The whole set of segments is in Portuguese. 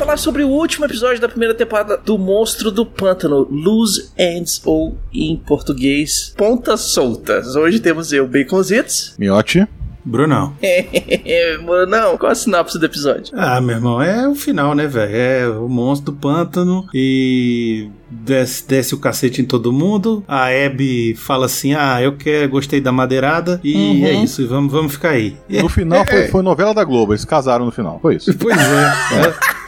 Falar sobre o último episódio da primeira temporada do Monstro do Pântano, Loose Ends, ou em português, Pontas Soltas. Hoje temos eu, Baconzitos. Miote. Brunão. Não, qual a sinopse do episódio? Ah, meu irmão, é o final, né, velho? É o monstro do pântano e desce, desce o cacete em todo mundo. A Abby fala assim: Ah, eu quero, gostei da madeirada e Uhum. é isso, vamos, vamos ficar aí. No final foi, foi novela da Globo, eles casaram no final. Foi isso. Pois é.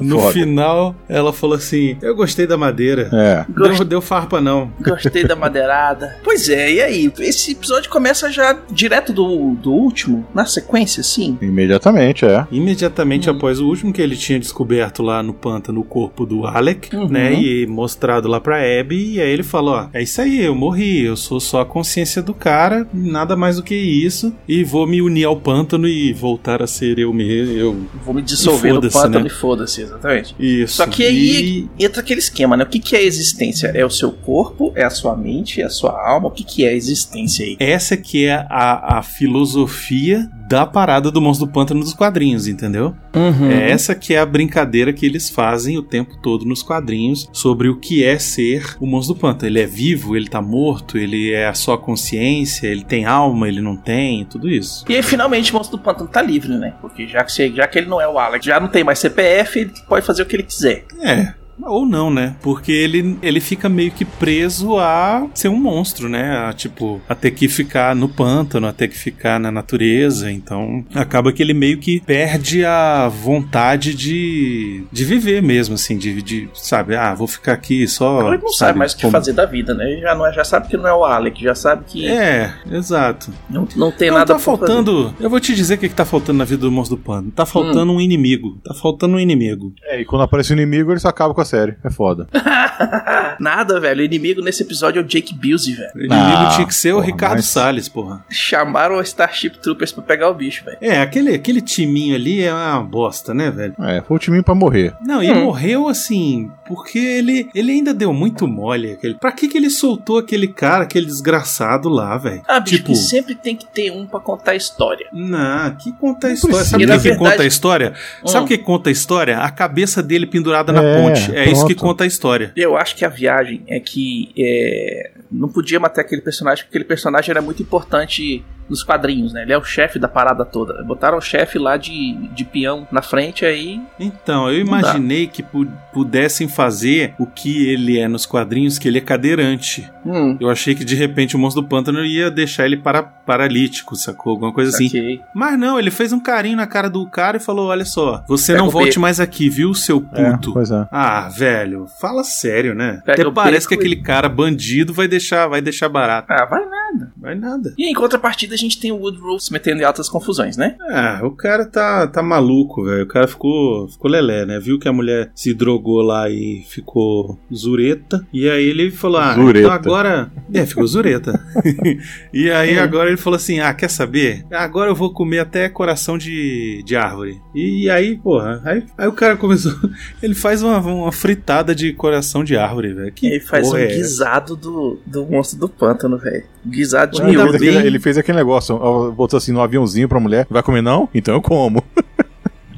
No Foda. final, ela falou assim: Eu gostei da madeira. É. Deu, deu farpa, não. Gostei da madeirada. Pois é, e aí? Esse episódio começa já direto do, do último, na sequência, assim. Imediatamente, é. Imediatamente após o último que ele tinha descoberto lá no pântano o corpo do Alec, Uhum. né? E mostrado lá pra Abby. E aí ele falou: Ó, é isso aí, eu morri. Eu sou só a consciência do cara, nada mais do que isso. E vou me unir ao pântano e voltar a ser eu mesmo. Eu... Vou me dissolver no pântano né? e foda-se, exatamente. Isso. Só que aí entra aquele esquema, né? O que, que é existência? É o seu corpo? É a sua mente? É a sua alma? O que, que é existência aí? Essa que é a, a filosofia da parada do monstro do pântano dos quadrinhos, entendeu? Uhum. É essa que é a brincadeira que eles fazem o tempo todo nos quadrinhos sobre o que é ser o monstro do pântano. Ele é vivo, ele tá morto, ele é a sua consciência, ele tem alma, ele não tem, tudo isso. E aí, finalmente, o monstro do pântano tá livre, né? Porque já que, já que ele não é o Alex, já não tem mais CPF, ele pode fazer o que ele quiser. É. Ou não, né? Porque ele, ele fica meio que preso a ser um monstro, né? A, tipo, a ter que ficar no pântano, a ter que ficar na natureza. Então, acaba que ele meio que perde a vontade de, de viver mesmo, assim, de, de, sabe? Ah, vou ficar aqui só. Ele não sabe mais o que como- fazer da vida, né? Ele já, não, é- já sabe que não é o Alex, já sabe que É, exato. não, não tem Não, nada tá pra fazer. faltando. Eu vou te dizer o que, que tá faltando na vida do monstro do pântano. Tá faltando um inimigo. Tá faltando um inimigo. É, e quando aparece o inimigo, eles acabam com a série. É foda. Nada, velho. O inimigo nesse episódio é o Jake Busey, velho. O inimigo Ah, tinha que ser o porra, Ricardo mas- Salles, porra. Chamaram o Starship Troopers pra pegar o bicho, velho. É, aquele, aquele timinho ali é uma bosta, né, velho? É, foi o timinho pra morrer. Não, e Hum. morreu assim, porque ele, ele ainda deu muito mole. Aquele, pra que, que ele soltou aquele cara, aquele desgraçado lá, velho? Ah, bicho, tipo, que sempre tem que ter um pra contar a história. não, que conta a história. Sabe o na que, que verdade- conta a história? Sabe Hum. o que conta a história? A cabeça dele pendurada na É, ponte. É isso que conta a história. Eu acho que a viagem é que é, não podia matar aquele personagem, porque aquele personagem era muito importante nos quadrinhos, né? Ele é o chefe da parada toda. Botaram o chefe lá de, de peão na frente, aí. Então, eu dá. imaginei que pu- pudessem fazer o que ele é nos quadrinhos, que ele é cadeirante. Hum, Eu achei que de repente o monstro do pântano ia deixar ele para, paralítico, sacou? Alguma coisa assim. Mas não, ele fez um carinho na cara do cara e falou: Olha só, você Pega não volte mais aqui, viu, seu É, puto? pois é. Ah, velho, fala sério, né? Pega Até parece que aquele cara bandido vai deixar, vai deixar barato. Ah, vai nada. Vai nada. E em contrapartida, a gente tem o Woodrow se metendo em altas confusões, né? Ah, o cara tá, tá maluco, velho. O cara ficou, ficou lelé, né? Viu que a mulher se drogou lá e ficou zureta. E aí ele falou: Ah, Zureta. então agora. É, ficou zureta. e aí Hum. agora ele falou assim: Ah, quer saber? Agora eu vou comer até coração de, de árvore. E aí, porra, aí, aí o cara começou. Ele faz uma, uma fritada de coração de árvore, velho. Que Ele faz um é guisado do, do monstro do pântano, velho. Guisado de Ele miúdo. ele fez aquele negócio, ó, botou assim no aviãozinho pra mulher. Vai comer não? Então eu como.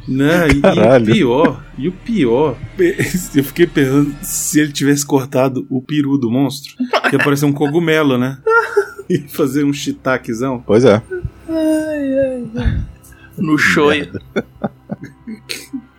Né? E, e o Caralho. pior, e o pior, eu fiquei pensando se ele tivesse cortado o peru do monstro, ia parecer um cogumelo, né? E fazer um shiitakezão. Pois é. No shoyu.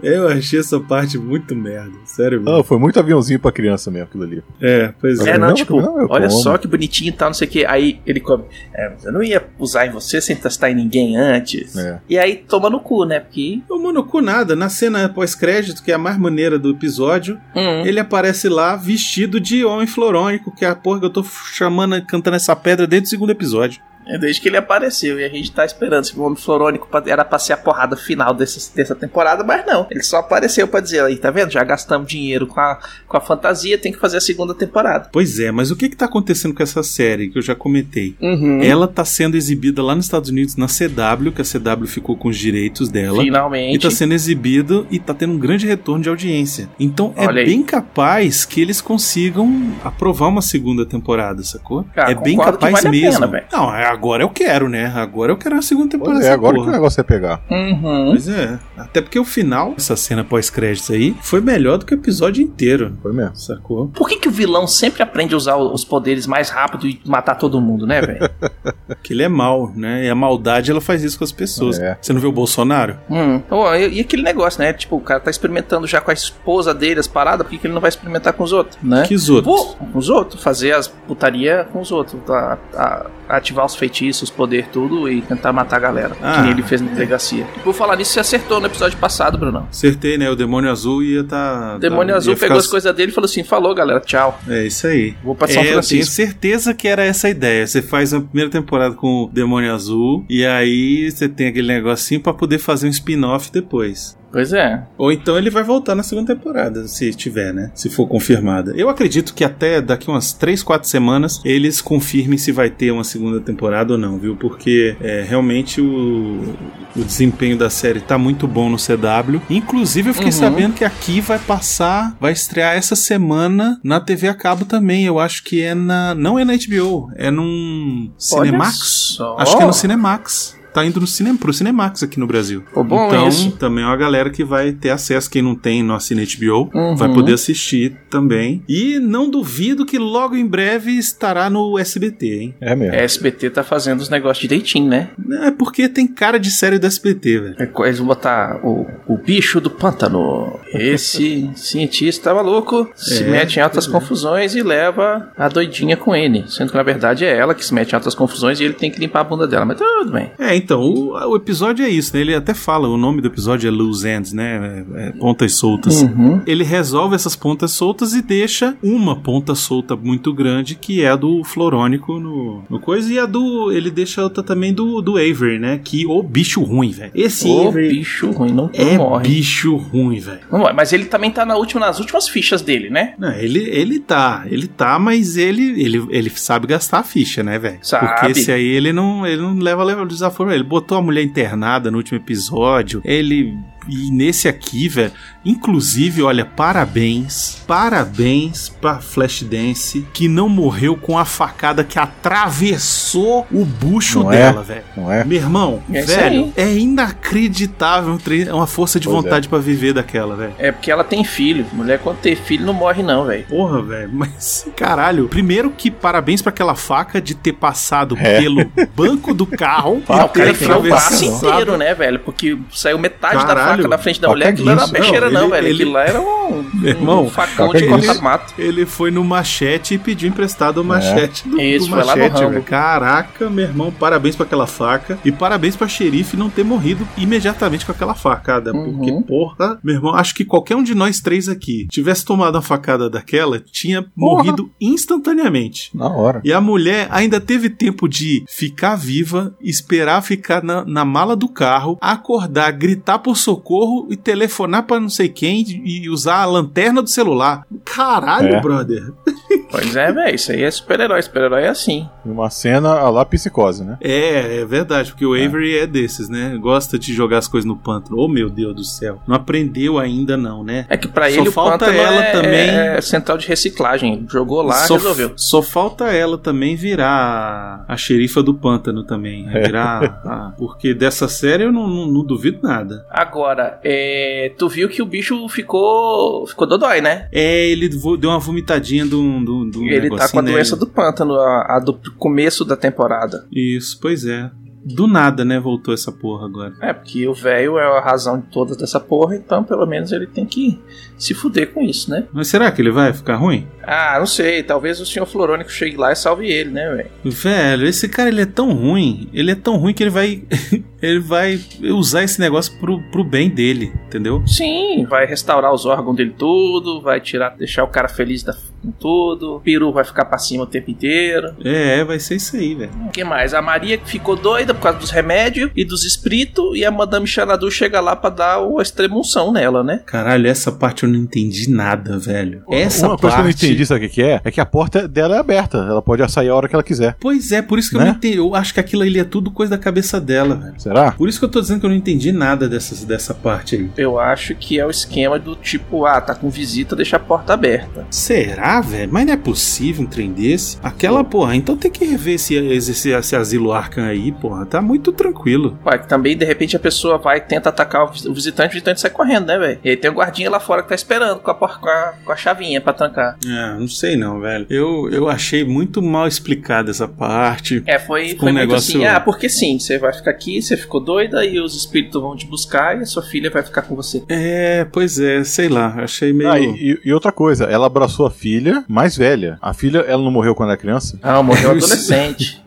Eu achei essa parte muito merda, sério. Ah, foi muito aviãozinho pra criança mesmo aquilo ali. É, pois é. É, não, Não, tipo, não, olha como. só que bonitinho e tal, não sei o que. Aí ele come. É, mas eu não ia usar em você sem testar em ninguém antes. É. E aí toma no cu, né? Porque. Tomou no cu nada. Na cena pós-crédito, que é a mais maneira do episódio, Hum, ele aparece lá vestido de homem florônico, que é a porra que eu tô chamando, cantando essa pedra desde o segundo episódio. É desde que ele apareceu e a gente tá esperando se o Homem Florônico era pra ser a porrada final dessa, dessa temporada, mas não. Ele só apareceu pra dizer aí, tá vendo? Já gastamos dinheiro com a, com a fantasia, tem que fazer a segunda temporada. Pois é, mas o que que tá acontecendo com essa série que eu já comentei? Uhum. Ela tá sendo exibida lá nos Estados Unidos na CW, que a CW ficou com os direitos dela. E Finalmente. tá sendo exibido e tá tendo um grande retorno de audiência. Então Olha é aí. bem capaz que eles consigam aprovar uma segunda temporada, sacou? Cara, é bem capaz vale mesmo. pena. Não, é, agora eu quero, né? Agora eu quero a segunda temporada Pois é, agora que porra. o negócio é pegar. Uhum. Pois é. Até porque o final, essa cena pós-créditos aí, foi melhor do que o episódio inteiro. Foi mesmo. Sacou? Por que, que o vilão sempre aprende a usar os poderes mais rápido e matar todo mundo, né, velho? Que ele é mal, né? E a maldade ela faz isso com as pessoas. É. Você não viu o Bolsonaro? hum. Ô, e, e aquele negócio, né? Tipo, o cara tá experimentando já com a esposa dele as paradas, por que, que ele não vai experimentar com os outros, né? Que os outros? Pô, com os outros, fazer as putaria com os outros, tá? A- ativar os feitiços, os poder tudo e tentar matar a galera. Ah. Que nem ele fez na delegacia. Por falar nisso, você acertou no episódio passado, Brunão. Acertei, né? O demônio azul ia tá. O demônio tá- azul pegou ficar- as coisas dele e falou assim: falou, galera, tchau. É isso aí. Vou pra São É, eu tenho Francisco. certeza que era essa a ideia. Você faz a primeira temporada com o Demônio Azul e aí você tem aquele negocinho pra poder fazer um spin-off depois. Pois é. Ou então ele vai voltar na segunda temporada, se tiver, né? Se for confirmada. Eu acredito que até daqui umas 3, 4 semanas eles confirmem se vai ter uma segunda temporada ou não, viu? Porque é, realmente o, o desempenho da série tá muito bom no CW. Inclusive, eu fiquei Uhum. sabendo que aqui vai passar, vai estrear essa semana na TV a cabo também. Eu acho que é na. Não é na HBO, é num Cinemax. Acho que é no Cinemax. Tá indo no cinema, pro Cinemax aqui no Brasil. Pô, bom então, isso. também é uma galera que vai ter acesso. Quem não tem no Assina HBO Uhum. vai poder assistir também. E não duvido que logo em breve estará no SBT, hein? É mesmo. A SBT tá fazendo os negócios direitinho, né? É porque tem cara de série do SBT, velho. É Eles vão botar o, o bicho do pântano. Esse cientista maluco se É, mete em altas é. confusões e leva a doidinha com ele. Sendo que na verdade é ela que se mete em altas confusões e ele tem que limpar a bunda dela. Mas tudo bem. É, então, o, o episódio é isso, né? Ele até fala, o nome do episódio é Loose Ends, né? É, é pontas soltas. Uhum. Ele resolve essas pontas soltas e deixa uma ponta solta muito grande, que é a do Florônico no, no coisa, e a do. Ele deixa outra também do, do Avery, né? Que o bicho ruim, velho. Esse O Avery bicho ruim não, não é morre. bicho ruim, velho. Mas ele também tá na última, nas últimas fichas dele, né? Não, ele, ele tá, ele tá, mas ele, ele, ele sabe gastar a ficha, né, velho? Sabe. Porque esse aí ele não, ele não leva, leva o desaforo. Ele botou a mulher internada no último episódio. Ele. E nesse aqui, velho. Inclusive, olha, parabéns. Parabéns pra Flashdance, que não morreu com a facada que atravessou o bucho Não é? dela, velho. Não é? Meu irmão, É velho, é inacreditável um uma força de Pois é. vontade pra viver daquela, velho. É porque ela tem filho. Mulher quando tem filho não morre não, velho. Porra, velho, mas caralho. Primeiro que parabéns pra aquela faca de ter passado É. pelo banco do carro Faca o cara enfiou o braço atravessado. inteiro, né, velho? Porque saiu metade da Caralho. Faca na frente da mulher. Aquilo não era uma peixeira, Não, não, ele- velho. ele- Aquilo lá era um, irmão, um facão de guinso. cortar mato. Ele foi no machete e pediu emprestado o machete do, Isso, do foi lá no machete, velho. Caraca, meu irmão, parabéns pra aquela faca. E parabéns pra xerife não ter morrido imediatamente com aquela facada. Uhum. Porque, porra, meu irmão, acho que qualquer um de nós três aqui tivesse tomado uma facada daquela, tinha morrido instantaneamente. Na hora. E a mulher ainda teve tempo de ficar viva, esperar ficar na, na mala do carro, acordar, gritar por socorro e telefonar pra não sei quem e usar a lanterna do celular. Caralho, É. brother. Pois é, velho. Isso aí é super-herói. Super-herói é assim. Uma cena a lá psicose, né? É, é verdade, porque o Avery é. desses, né? Gosta de jogar as coisas no pântano. Oh, meu Deus do céu. Não aprendeu ainda, não, né? É que pra Só ele o falta ela é, também- é central de reciclagem. Jogou lá, só, resolveu. Só falta ela também virar a, xerifa do pântano também. né? Virar. a- porque dessa série eu não, não- não duvido nada. Agora, é, tu viu que o bicho ficou ficou dodói, né? É, ele deu uma vomitadinha do, do, do ele tá com a doença do pântano, a, a do começo da temporada. Isso, pois é. Do nada, né? Voltou essa porra agora. É, porque o velho é a razão de toda dessa porra, então pelo menos ele tem que se fuder com isso, né? Mas será que ele vai ficar ruim? Ah, não sei, talvez o senhor Florônico chegue lá e salve ele, né, velho? Velho, esse cara ele é tão ruim, ele é tão ruim que ele vai ele vai usar esse negócio pro, pro bem dele, entendeu? Sim, vai restaurar os órgãos dele tudo, vai tirar, deixar o cara feliz da, com tudo, o peru vai ficar pra cima o tempo inteiro. É, vai ser isso aí, velho. O que mais? A Maria que ficou doida por causa dos remédios e dos espíritos, e a Madame Xanadu chega lá pra dar o extremunção nela, né? Caralho, essa parte eu não entendi nada, velho. Essa Uma parte. coisa que eu não entendi, sabe o que é? É que a porta dela é aberta. Ela pode sair a hora que ela quiser. Pois é, por isso que eu Né? não entendi. Eu acho que aquilo ali é tudo coisa da cabeça dela, velho. Será? Por isso que eu tô dizendo que eu não entendi nada dessas, dessa parte aí. Eu acho que é o esquema do tipo, ah, tá com visita, deixa a porta aberta. Será, velho? Mas não é possível um trem desse. Aquela, porra, então tem que rever esse, esse, esse asilo Arkham aí, porra. Tá muito tranquilo. Pai, que também, de repente, a pessoa vai e tenta atacar o vis- o visitante, o visitante sai correndo, né, velho? E aí tem um guardinha lá fora que tá esperando com a, com a, com a chavinha pra trancar. É, não sei não, velho. Eu, eu achei muito mal explicada essa parte. É, foi, foi um muito negócio- assim, ah, porque sim, você vai ficar aqui, você ficou doida e os espíritos vão te buscar e a sua filha vai ficar com você. É, pois é, sei lá. Achei meio. Ah, e, e outra coisa, ela abraçou a filha mais velha. A filha, ela não morreu quando era criança? Ah, morreu adolescente.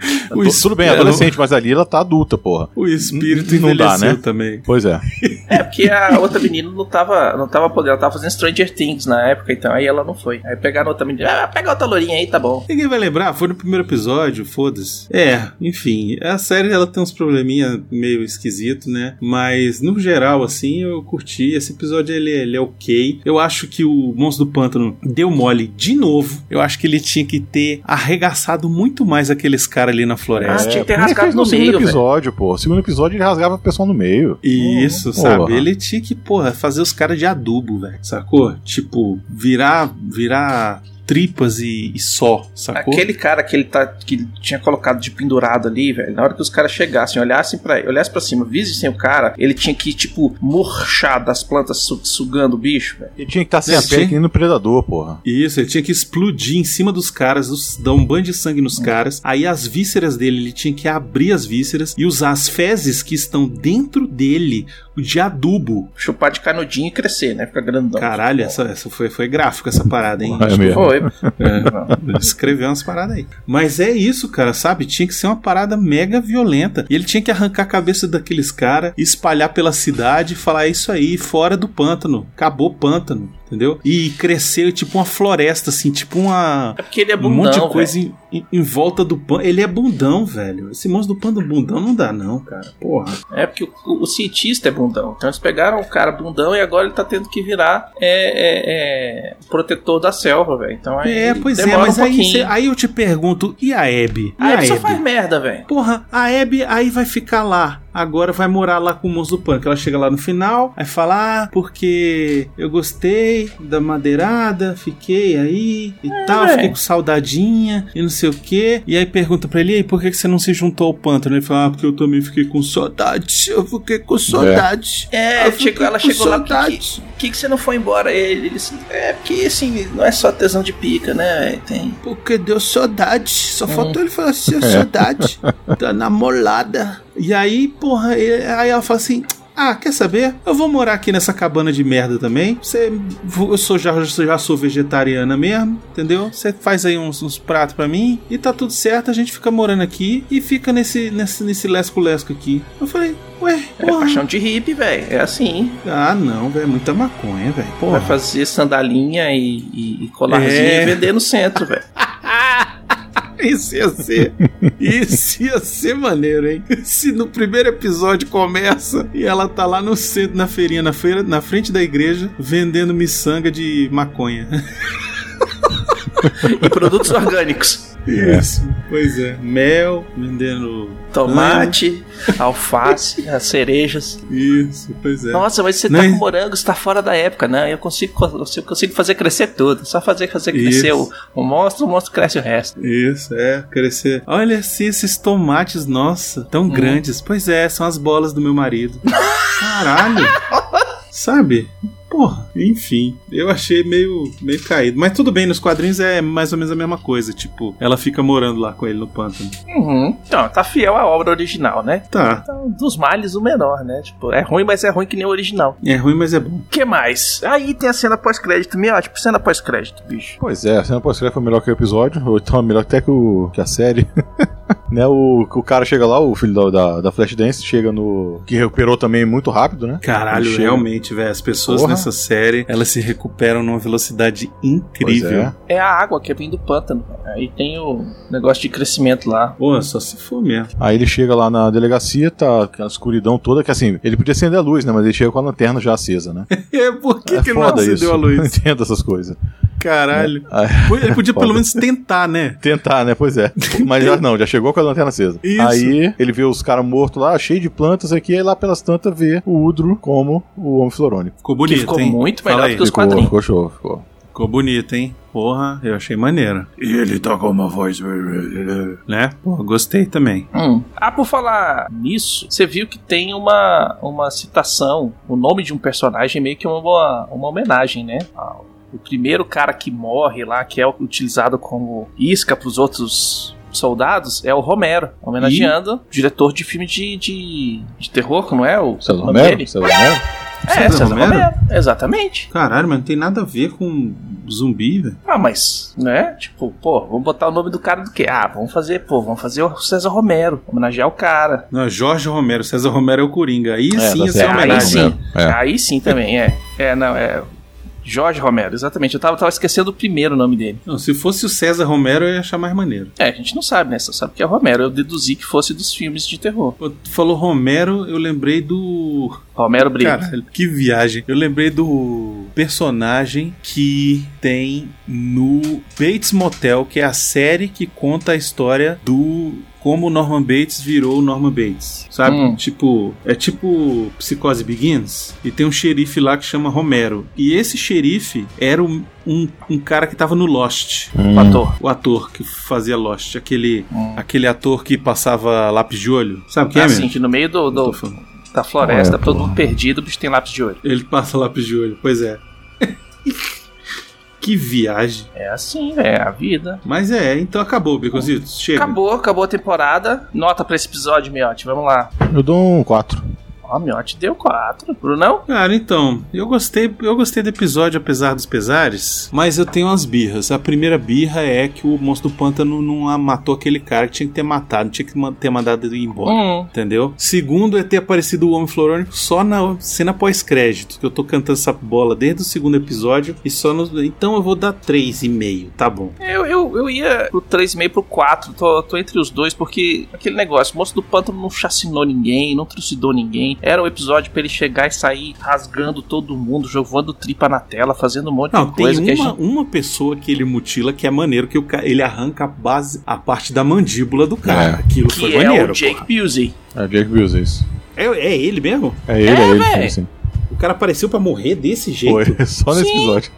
O Tu- Tudo bem, espírito- adolescente, mas ali ela tá adulta, porra. O espírito Não dá, né? também. Pois é. É, porque a outra menina não tava, não tava podendo, ela tava fazendo Stranger Things na época, então aí ela não foi. Aí pegaram outra menina, ah, pega outra lourinha aí, tá bom. Ninguém vai lembrar, foi no primeiro episódio, foda-se. É, enfim, a série ela tem uns probleminha meio esquisito, né? Mas no geral, assim, eu curti. Esse episódio ele, ele é ok. Eu acho que o Monstro do Pântano deu mole de novo. Eu acho que ele tinha que ter arregaçado muito mais aqueles caras ali na Ah, floresta. tinha que ter rasgado fez no segundo meio, velho. episódio, pô. No segundo episódio ele rasgava o pessoal no meio. Isso, Porra. sabe? Ele tinha que, porra, fazer os caras de adubo, velho. Sacou? Tipo, virar, virar tripas e, e só, sacou? Aquele cara que ele tá, que ele tinha colocado de pendurado ali, velho, na hora que os caras chegassem, olhassem para olhassem pra cima, vissem o cara, ele tinha que, tipo, murchar das plantas su- sugando o bicho, velho. Ele tinha que estar sem a pele que nem no Predador, porra. Isso, ele tinha que explodir em cima dos caras, os- dar um banho de sangue nos caras. Aí as vísceras dele, ele tinha que abrir as vísceras e usar as fezes que estão dentro dele de adubo. Chupar de canudinho e crescer, né? Ficar grandão. Caralho, essa, essa foi, foi gráfico essa parada, hein? É mesmo. Foi. É, escreveu umas paradas aí. Mas é isso, cara, sabe? Tinha que ser uma parada mega violenta. E ele tinha que arrancar a cabeça daqueles caras, espalhar pela cidade e falar "É isso aí, fora do pântano. Acabou o pântano, entendeu? E cresceu tipo uma floresta, assim, tipo uma. É porque ele é um bundão, monte de coisa em, em- em volta do pântano. Ele é bundão, velho. Esse monstro do pântano bundão não dá, não, cara. Porra. É porque o, o- o cientista é bundão. Então eles pegaram o cara bundão e agora ele tá tendo que virar é, é, é, protetor da selva, velho. Então aí É, pois é, mas um aí, cê- aí eu te pergunto, e a Abby? A ele só Abby? faz merda, velho. Porra, a Abby aí vai ficar lá. Agora vai morar lá com o monstro do pânico. Ela chega lá no final, aí fala: Ah, porque eu gostei da madeirada, fiquei aí e tal, é. fiquei com saudadinha e não sei o que. E aí pergunta pra ele: E aí, por que que você não se juntou ao pântano? Ele fala: Ah, porque eu também fiquei com saudade. Eu fiquei com saudade. É, fiquei chegou- ela chegou lá, saudade. Por que, que você não foi embora? Ele, ele disse, é porque assim, não é só tesão de pica, né? Tem. Porque deu saudade. Só Hum. faltou ele falar assim, saudade da namorada. E aí, porra, ele- aí ela fala assim. Ah, quer saber? Eu vou morar aqui nessa cabana de merda também. Você, eu sou já, já sou vegetariana mesmo, entendeu? Você faz aí uns, uns pratos pra mim e tá tudo certo. A gente fica morando aqui e fica nesse nesse nesse lesco lesco aqui. Eu falei, ué, É porra. paixão de hippie, velho. É assim. Ah, não, velho, é muita maconha, velho. Vai fazer sandalinha e, e, e colarzinho É. e vender no centro, velho. Isso ia ser. Isso ia ser maneiro, hein? Se no primeiro episódio começa e ela tá lá no centro, na feirinha, na feira, na frente da igreja, vendendo miçanga de maconha. E produtos orgânicos. Isso. Pois é. Mel, vendendo. Tomate, alface, as cerejas. Isso, pois é. Nossa, mas você Não tá é- com morango, você tá fora da época, né? Eu consigo, eu consigo fazer crescer tudo. Só fazer, fazer crescer o, Isso. o monstro, o monstro cresce o resto. Isso, é, crescer. Olha assim, esses tomates, nossa, tão grandes. Pois é, são as bolas do meu marido. Caralho! Sabe? Porra, enfim, eu achei meio, meio caído. Mas tudo bem, nos quadrinhos é mais ou menos a mesma coisa. Tipo, ela fica morando lá com ele no pântano. Uhum. Então, tá fiel à obra original, né? Tá, Então, dos males, o menor, né? Tipo, é ruim, mas é ruim que nem o original. é ruim, mas é bom. O que mais? Aí tem a cena pós-crédito, minha, tipo, cena pós-crédito, bicho. Pois é, a cena pós-crédito foi melhor que o episódio, ou então melhor até que, o, que a série. Né, o, o cara chega lá, o filho da, da, da Flashdance, chega no. que recuperou também muito rápido, né? Caralho, realmente, velho. As pessoas Porra. nessa série, elas se recuperam numa velocidade incrível. é. É a água que vem do pântano. Aí tem o negócio de crescimento lá. Pô, só se for mesmo. Aí ele chega lá na delegacia, tá aquela escuridão toda, que assim, ele podia acender a luz, né? Mas ele chega com a lanterna já acesa, né? É, por que, é que ele não acendeu isso. a Não luz? entendo essas coisas. Caralho. Aí- Ele podia Foda. pelo menos tentar, né? Tentar, né? Pois é. Mas já não, já chegou com a lanterna acesa. Isso. Aí ele vê os caras mortos lá, cheio de plantas aqui, aí lá pelas tantas vê o Udro como o homem florônico. Ficou bonito, que ficou hein? muito Fala melhor aí. do que os Ficou, quadrinhos. ficou show, ficou. Ficou bonito, hein? Porra, eu achei maneiro. E ele tá com uma voz. Né? Pô, gostei também. Hum. Ah, por falar nisso, você viu que tem uma, uma citação, o nome de um personagem meio que uma, uma homenagem, né? Ao- O primeiro cara que morre lá, que é utilizado como isca pros outros soldados, é o Romero, homenageando o diretor de filme de, de, de terror, não é? O César Romero? César Romero? É, César César Romero? Romero. Exatamente. Caralho, mas não tem nada a ver com zumbi, velho. Ah, mas, né? Tipo, pô, vamos botar o nome do cara do quê? Ah, vamos fazer, pô, vamos fazer o César Romero, homenagear o cara. Não, é Jorge Romero. César Romero é o Coringa. Aí É, sim tá ia ser certo. Aí homenagem. sim. É. Aí sim também, é. É, não, é. Jorge Romero, exatamente. Eu tava, tava esquecendo o primeiro nome dele. Não, se fosse o César Romero, eu ia achar mais maneiro. É, a gente não sabe, né? Só sabe que é Romero. Eu deduzi que fosse dos filmes de terror. Pô, tu falou Romero, eu lembrei do. Romero Brito. Caralho, que viagem. Eu lembrei do personagem que tem no Bates Motel, que é a série que conta a história do como o Norman Bates virou o Norman Bates. Sabe? Hum. Tipo, é tipo Psicose Begins. E tem um xerife lá que chama Romero. E esse xerife era um, um, um cara que tava no Lost. O ator. O ator que fazia Lost. Aquele, Hum. aquele ator que passava lápis de olho. Sabe quem é, assim, que no meio do, do- da floresta, Ué, todo mundo perdido, o bicho tem lápis de olho. Ele passa lápis de olho, pois é. que viagem. É assim, é a vida. Mas é, então acabou, Bicositos. Chega. Acabou, acabou a temporada. Nota pra esse episódio, Miotti. Vamos lá. Eu dou um 4. Ó, Miotti deu 4. Brunão? Cara, então, eu gostei, eu gostei do episódio, apesar dos pesares, mas eu tenho umas birras. A primeira birra é que o monstro do pântano não matou aquele cara que tinha que ter matado, tinha que ter mandado ele ir embora. Hum. Entendeu? Segundo é ter aparecido o Homem Florônico só na cena pós-crédito, que eu tô cantando essa bola desde o segundo episódio e só no. Então eu vou dar 3,5, tá bom. Eu, eu, eu ia pro 3,5 pro 4, tô, tô entre os dois, porque aquele negócio, o moço do pântano não chacinou ninguém, não trucidou ninguém. Era um episódio pra ele chegar e sair rasgando todo mundo, jogando tripa na tela, fazendo um monte Não, de tem coisa que a uma, gente. uma pessoa que ele mutila que é maneiro, que o ca- ele arranca a base, a parte da mandíbula do cara. É. Aquilo foi Que é maneiro. o Jake. Busey. É Jake Busey, isso. É, é ele mesmo? É ele, É, é, ele. véi. sim, sim. O cara apareceu pra morrer desse jeito. Foi, só nesse Sim. episódio.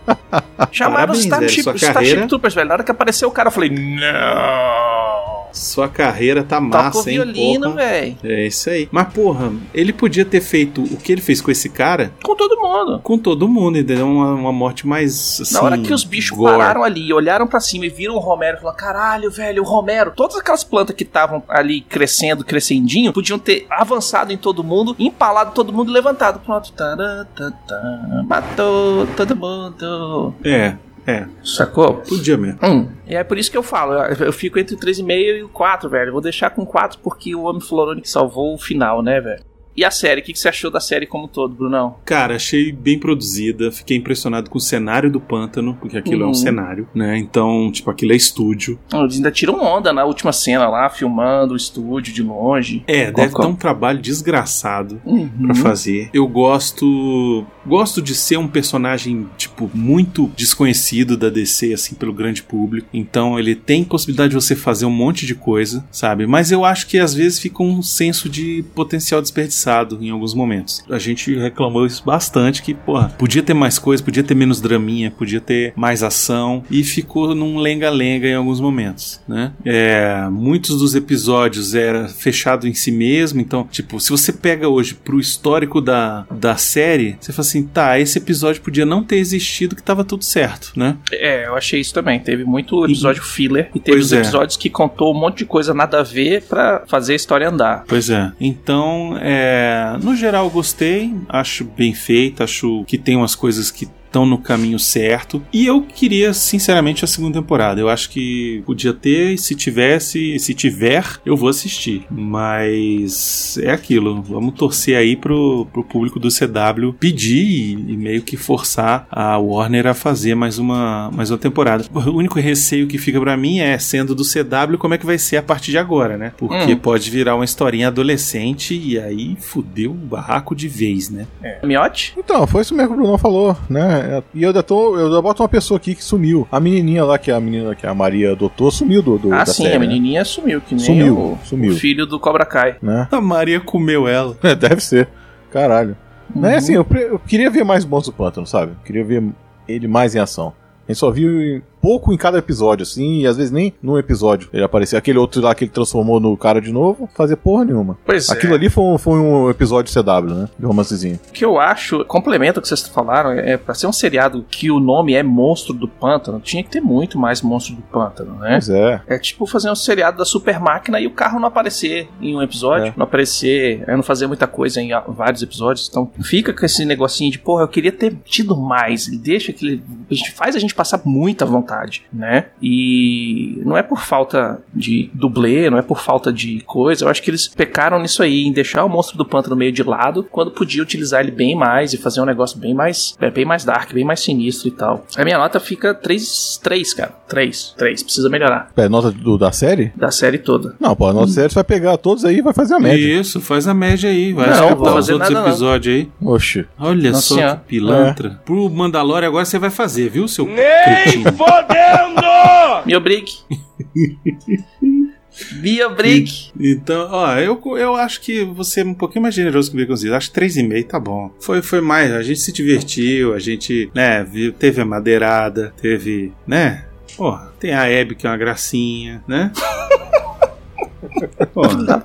Chamaram os Parabéns. Starship, Starship Troopers, velho. Na hora que apareceu o cara, eu falei, não. Sua carreira tá Toca o massa, hein, violino, porra. velho. É isso aí. Mas, porra, ele podia ter feito o que ele fez com esse cara Com todo mundo. com todo mundo, entendeu? Uma, uma morte mais. Assim, Na hora que os bichos gore. pararam ali, olharam pra cima e viram o Romero e falaram: caralho, velho, o Romero. Todas aquelas plantas que estavam ali crescendo, crescendinho, podiam ter avançado em todo mundo, empalado todo mundo e levantado. Pronto. Tará, tá, tá. Matou todo mundo. É, é. Sacou? Podia mesmo. Hum. E é por isso que eu falo, eu fico entre o 3,5 e o 4, velho. Vou deixar com 4 porque o Homem Florone que salvou o final, né, velho? E a série, o que que você achou da série como um todo, Brunão? Cara, achei bem produzida. Fiquei impressionado com o cenário do pântano, porque aquilo é Uhum. um cenário, né? Então, tipo, aquilo é estúdio. Eles ainda tiram onda na última cena lá, filmando o estúdio de longe. É, Qual- deve qual? dar um trabalho desgraçado Uhum. pra fazer. Eu gosto. Gosto de ser um personagem, tipo, muito desconhecido da DC, assim, pelo grande público. Então ele tem possibilidade de você fazer um monte de coisa, sabe? Mas eu acho que às vezes fica um senso de potencial desperdiçado em alguns momentos. A gente reclamou isso bastante, que, porra, podia ter mais coisa, podia ter menos draminha, podia ter mais ação, e ficou num lenga-lenga em alguns momentos, né? É, muitos dos episódios era fechado em si mesmo, então, tipo, se você pega hoje pro histórico da, da série, você fala assim, tá, esse episódio podia não ter existido que tava tudo certo, né? É, eu achei isso também. Teve muito episódio filler e teve os é. episódios que contou um monte de coisa nada a ver pra fazer a história andar. Pois é. Então, é, no geral, gostei. Acho bem feito. Acho que tem umas coisas que estão no caminho certo. E eu queria, sinceramente, a segunda temporada. Eu acho que podia ter, e se tivesse, se tiver, eu vou assistir. Mas é aquilo. Vamos torcer aí pro, pro público do CW pedir e, e meio que forçar a Warner a fazer mais uma, mais uma temporada. O único receio que fica para mim é, sendo do CW, como é que vai ser a partir de agora, né? Porque Hum. pode virar uma historinha adolescente e aí fudeu o barraco de vez, né? É. Miote? Então, foi isso mesmo que o Bruno falou, né? E eu ainda tô. Eu ainda boto uma pessoa aqui que sumiu. A menininha lá, que é a menina que a Maria adotou, sumiu do, do ah, da sim, série, a né? menininha sumiu, que nem Sumiu, o, sumiu. o filho do Cobra Kai. né? A Maria comeu ela. É, deve ser. Caralho. Uhum. Mas assim, eu, eu queria ver mais Monstro do Pântano, sabe? Eu queria ver ele mais em ação. A gente só viu pouco em cada episódio, assim, e às vezes nem num episódio ele aparecia. Aquele outro lá que ele transformou no cara de novo, fazer porra nenhuma. Pois Aquilo é. ali foi um, foi um episódio CW, né? De romancezinho. O que eu acho, complementa o que vocês falaram, é pra ser um seriado que o nome é Monstro do Pântano, tinha que ter muito mais Monstro do Pântano, né? Pois é. É tipo fazer um seriado da super máquina e o carro não aparecer em um episódio, É. não aparecer, é, não fazer muita coisa em vários episódios. Então fica com esse negocinho de, porra, eu queria ter tido mais. Ele deixa que a gente faz a gente passar muita vontade, né? E não é por falta de dublê, não é por falta de coisa. Eu acho que eles pecaram nisso aí, em deixar o monstro do pântano meio de lado, quando podia utilizar ele bem mais e fazer um negócio bem mais, é, bem mais dark, bem mais sinistro e tal. A minha nota fica 3, 3 cara. 3, 3. Precisa melhorar. É nota do- da série? Da série toda. Não, pô, a nota da série você vai pegar todos aí e vai fazer a média. Isso, faz a média aí. Vai Não, escutar vou os fazer outros nada, episódios aí. Oxe. Olha Nossa só Senhora. que pilantra. Pro Mandalorian agora você vai fazer, viu, seu cretino? Me obrigue. Me obrigue. Então, ó, eu, eu acho que você é um pouquinho mais generoso que o Baconzitos. Acho que 3,5 tá bom. Foi, foi mais, a gente se divertiu, a gente, né, viu, teve a madeirada, teve, né? Porra, tem a Hebe que é uma gracinha, né? Porra.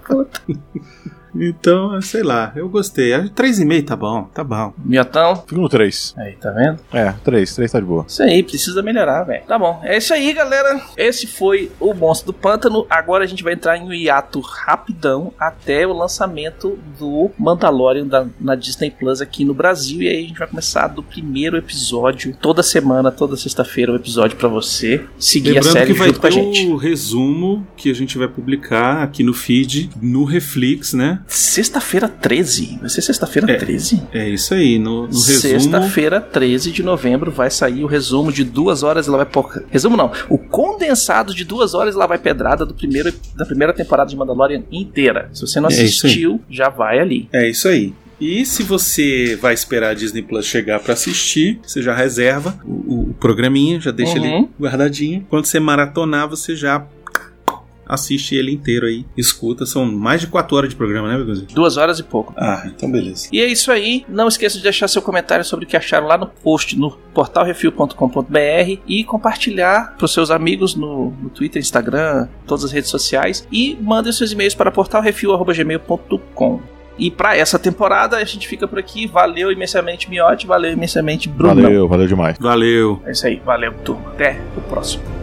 Então, sei lá, eu gostei. Acho que 3,5 tá bom, tá bom. Miotão. Fica no 3. Aí, tá vendo? É, 3. 3 tá de boa. Isso aí, precisa melhorar, velho. Tá bom. É isso aí, galera. Esse foi o Monstro do Pântano. Agora a gente vai entrar em um hiato rapidão até o lançamento do Mandalorian da- na Disney Plus aqui no Brasil. E aí a gente vai começar do primeiro episódio. Toda semana, toda sexta-feira, um episódio pra você seguir a Lembrando série que vai junto com a ter gente. o resumo que a gente vai publicar aqui no feed, no Reflex, né? Sexta-feira 13. Vai ser sexta-feira É. 13? É isso aí, no, no resumo. Sexta-feira, 13 de novembro, vai sair o resumo de duas horas e lá vai. Resumo não, o condensado de duas horas e lá vai pedrada do primeiro, da primeira temporada de Mandalorian inteira. Se você não É assistiu, já vai ali. É isso aí. E se você vai esperar a Disney Plus chegar pra assistir, você já reserva o, o- programinha, já deixa Uhum. ele guardadinho. Quando você maratonar, você já assiste ele inteiro aí, escuta. São mais de 4 horas de programa, né, Begozinho? Duas horas e pouco. Ah, então beleza. E é isso aí. Não esqueça de deixar seu comentário sobre o que acharam lá no post no portalrefil.com.br e compartilhar para os seus amigos no, no Twitter, Instagram, todas as redes sociais. E mandem seus e-mails para portalrefil.gmail.com. E para essa temporada a gente fica por aqui. Valeu imensamente, Miote. Valeu imensamente, Bruno. Valeu, valeu demais. Valeu. É isso aí. Valeu, turma. Até o próximo.